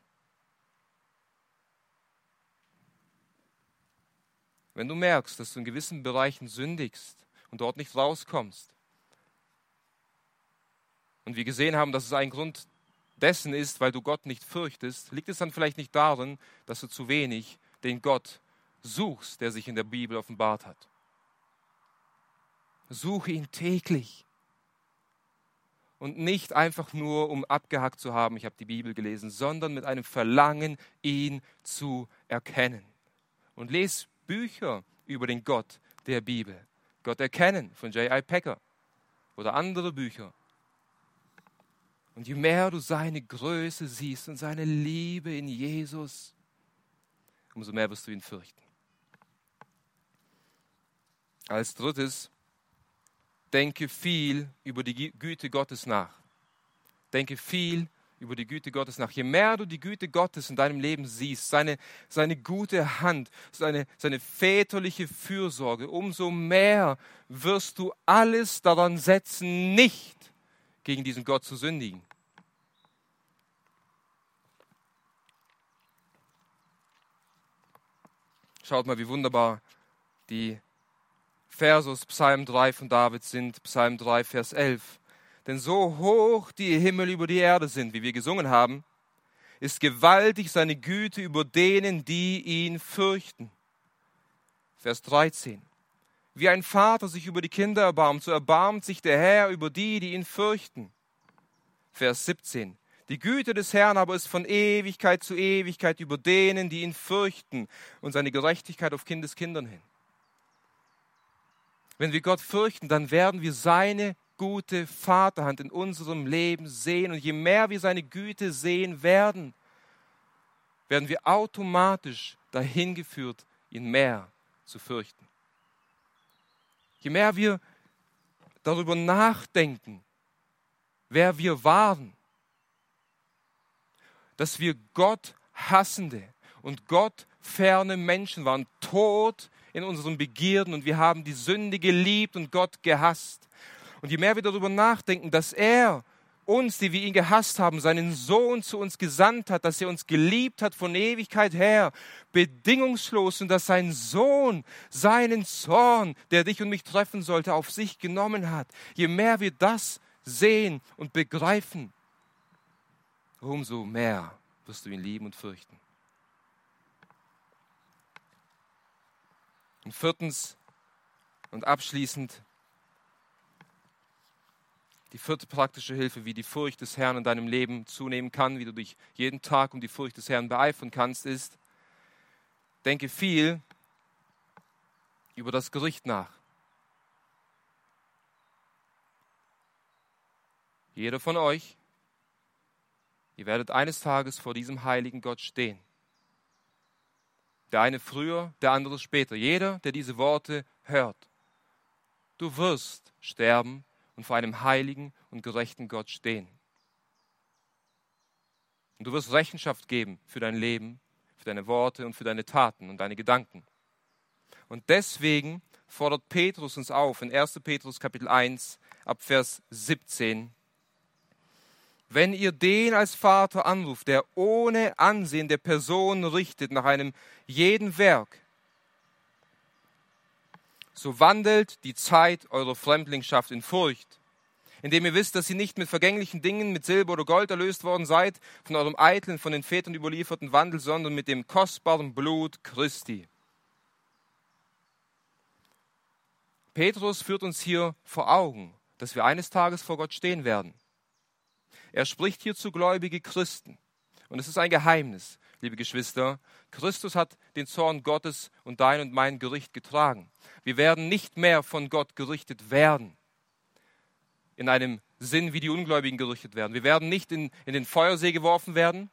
Wenn du merkst, dass du in gewissen Bereichen sündigst und dort nicht rauskommst, und wir gesehen haben, dass es ein Grund dessen ist, weil du Gott nicht fürchtest, liegt es dann vielleicht nicht darin, dass du zu wenig den Gott suchst, der sich in der Bibel offenbart hat. Suche ihn täglich. Und nicht einfach nur, um abgehackt zu haben, ich habe die Bibel gelesen, sondern mit einem Verlangen, ihn zu erkennen. Und lese Bücher über den Gott der Bibel. Gott erkennen von J.I. Packer oder andere Bücher. Und je mehr du seine Größe siehst und seine Liebe in Jesus, umso mehr wirst du ihn fürchten. Als drittes, denke viel über die Güte Gottes nach. Denke viel über die Güte Gottes nach. Je mehr du die Güte Gottes in deinem Leben siehst, seine, seine gute Hand, seine, seine väterliche Fürsorge, umso mehr wirst du alles daran setzen, nicht gegen diesen Gott zu sündigen. Schaut mal, wie wunderbar die Verse aus Psalm 3 von David sind. Psalm 3, Vers 11. Denn so hoch die Himmel über die Erde sind, wie wir gesungen haben, ist gewaltig seine Güte über denen, die ihn fürchten. Vers 13. Wie ein Vater sich über die Kinder erbarmt, so erbarmt sich der Herr über die, die ihn fürchten. Vers 17. Die Güte des Herrn aber ist von Ewigkeit zu Ewigkeit über denen, die ihn fürchten, und seine Gerechtigkeit auf Kindeskindern hin. Wenn wir Gott fürchten, dann werden wir seine gute Vaterhand in unserem Leben sehen. Und je mehr wir seine Güte sehen werden, werden wir automatisch dahin geführt, ihn mehr zu fürchten. Je mehr wir darüber nachdenken, wer wir waren, dass wir Gott hassende und Gott ferne Menschen waren, tot in unseren Begierden und wir haben die Sünde geliebt und Gott gehasst. Und je mehr wir darüber nachdenken, dass er uns, die wir ihn gehasst haben, seinen Sohn zu uns gesandt hat, dass er uns geliebt hat von Ewigkeit her, bedingungslos und dass sein Sohn seinen Zorn, der dich und mich treffen sollte, auf sich genommen hat. Je mehr wir das sehen und begreifen, umso mehr wirst du ihn lieben und fürchten. Und viertens und abschließend die vierte praktische Hilfe, wie die Furcht des Herrn in deinem Leben zunehmen kann, wie du dich jeden Tag um die Furcht des Herrn beeifern kannst, ist, denke viel über das Gericht nach. Jeder von euch Ihr werdet eines Tages vor diesem heiligen Gott stehen. Der eine früher, der andere später. Jeder, der diese Worte hört. Du wirst sterben und vor einem heiligen und gerechten Gott stehen. Und du wirst Rechenschaft geben für dein Leben, für deine Worte und für deine Taten und deine Gedanken. Und deswegen fordert Petrus uns auf in 1. Petrus Kapitel 1 ab Vers 17 wenn ihr den als Vater anruft, der ohne Ansehen der Person richtet nach einem jeden Werk, so wandelt die Zeit eurer Fremdlingschaft in Furcht, indem ihr wisst, dass ihr nicht mit vergänglichen Dingen, mit Silber oder Gold erlöst worden seid, von eurem eitlen, von den Vätern überlieferten Wandel, sondern mit dem kostbaren Blut Christi. Petrus führt uns hier vor Augen, dass wir eines Tages vor Gott stehen werden. Er spricht hier zu gläubige Christen. Und es ist ein Geheimnis, liebe Geschwister. Christus hat den Zorn Gottes und dein und mein Gericht getragen. Wir werden nicht mehr von Gott gerichtet werden. In einem Sinn, wie die Ungläubigen gerichtet werden. Wir werden nicht in, in den Feuersee geworfen werden.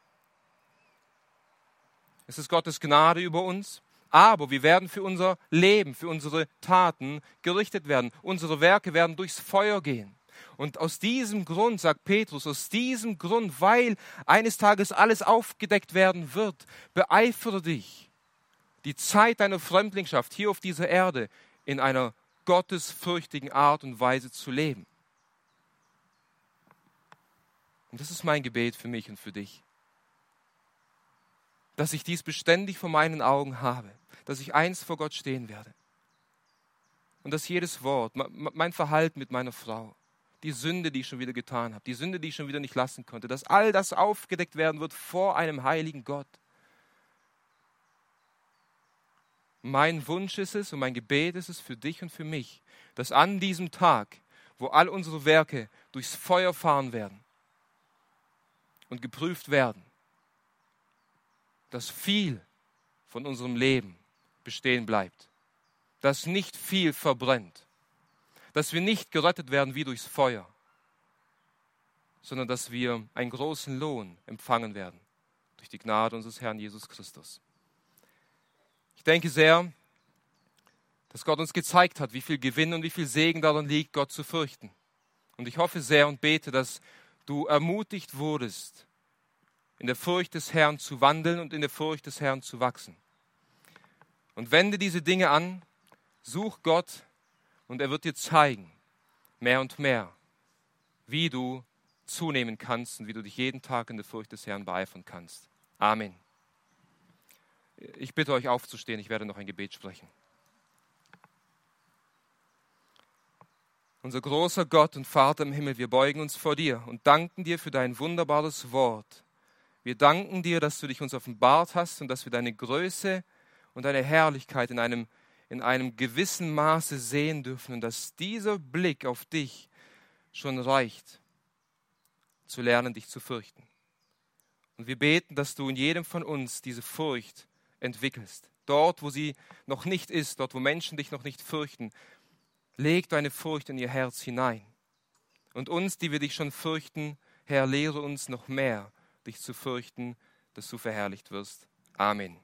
Es ist Gottes Gnade über uns. Aber wir werden für unser Leben, für unsere Taten gerichtet werden. Unsere Werke werden durchs Feuer gehen. Und aus diesem Grund, sagt Petrus, aus diesem Grund, weil eines Tages alles aufgedeckt werden wird, beeifere dich, die Zeit deiner Fremdlingschaft hier auf dieser Erde in einer gottesfürchtigen Art und Weise zu leben. Und das ist mein Gebet für mich und für dich. Dass ich dies beständig vor meinen Augen habe, dass ich eins vor Gott stehen werde. Und dass jedes Wort, mein Verhalten mit meiner Frau, die Sünde, die ich schon wieder getan habe, die Sünde, die ich schon wieder nicht lassen konnte, dass all das aufgedeckt werden wird vor einem heiligen Gott. Mein Wunsch ist es und mein Gebet ist es für dich und für mich, dass an diesem Tag, wo all unsere Werke durchs Feuer fahren werden und geprüft werden, dass viel von unserem Leben bestehen bleibt, dass nicht viel verbrennt, dass wir nicht gerettet werden wie durchs Feuer, sondern dass wir einen großen Lohn empfangen werden durch die Gnade unseres Herrn Jesus Christus. Ich denke sehr, dass Gott uns gezeigt hat, wie viel Gewinn und wie viel Segen darin liegt, Gott zu fürchten. Und ich hoffe sehr und bete, dass du ermutigt wurdest, in der Furcht des Herrn zu wandeln und in der Furcht des Herrn zu wachsen. Und wende diese Dinge an, such Gott und er wird dir zeigen, mehr und mehr, wie du zunehmen kannst und wie du dich jeden Tag in der Furcht des Herrn beeifern kannst. Amen. Ich bitte euch aufzustehen, ich werde noch ein Gebet sprechen. Unser großer Gott und Vater im Himmel, wir beugen uns vor dir und danken dir für dein wunderbares Wort. Wir danken dir, dass du dich uns offenbart hast und dass wir deine Größe und deine Herrlichkeit in einem, in einem gewissen Maße sehen dürfen und dass dieser Blick auf dich schon reicht, zu lernen, dich zu fürchten. Und wir beten, dass du in jedem von uns diese Furcht entwickelst. Dort, wo sie noch nicht ist, dort, wo Menschen dich noch nicht fürchten, leg deine Furcht in ihr Herz hinein. Und uns, die wir dich schon fürchten, Herr, lehre uns noch mehr, dich zu fürchten, dass du verherrlicht wirst. Amen.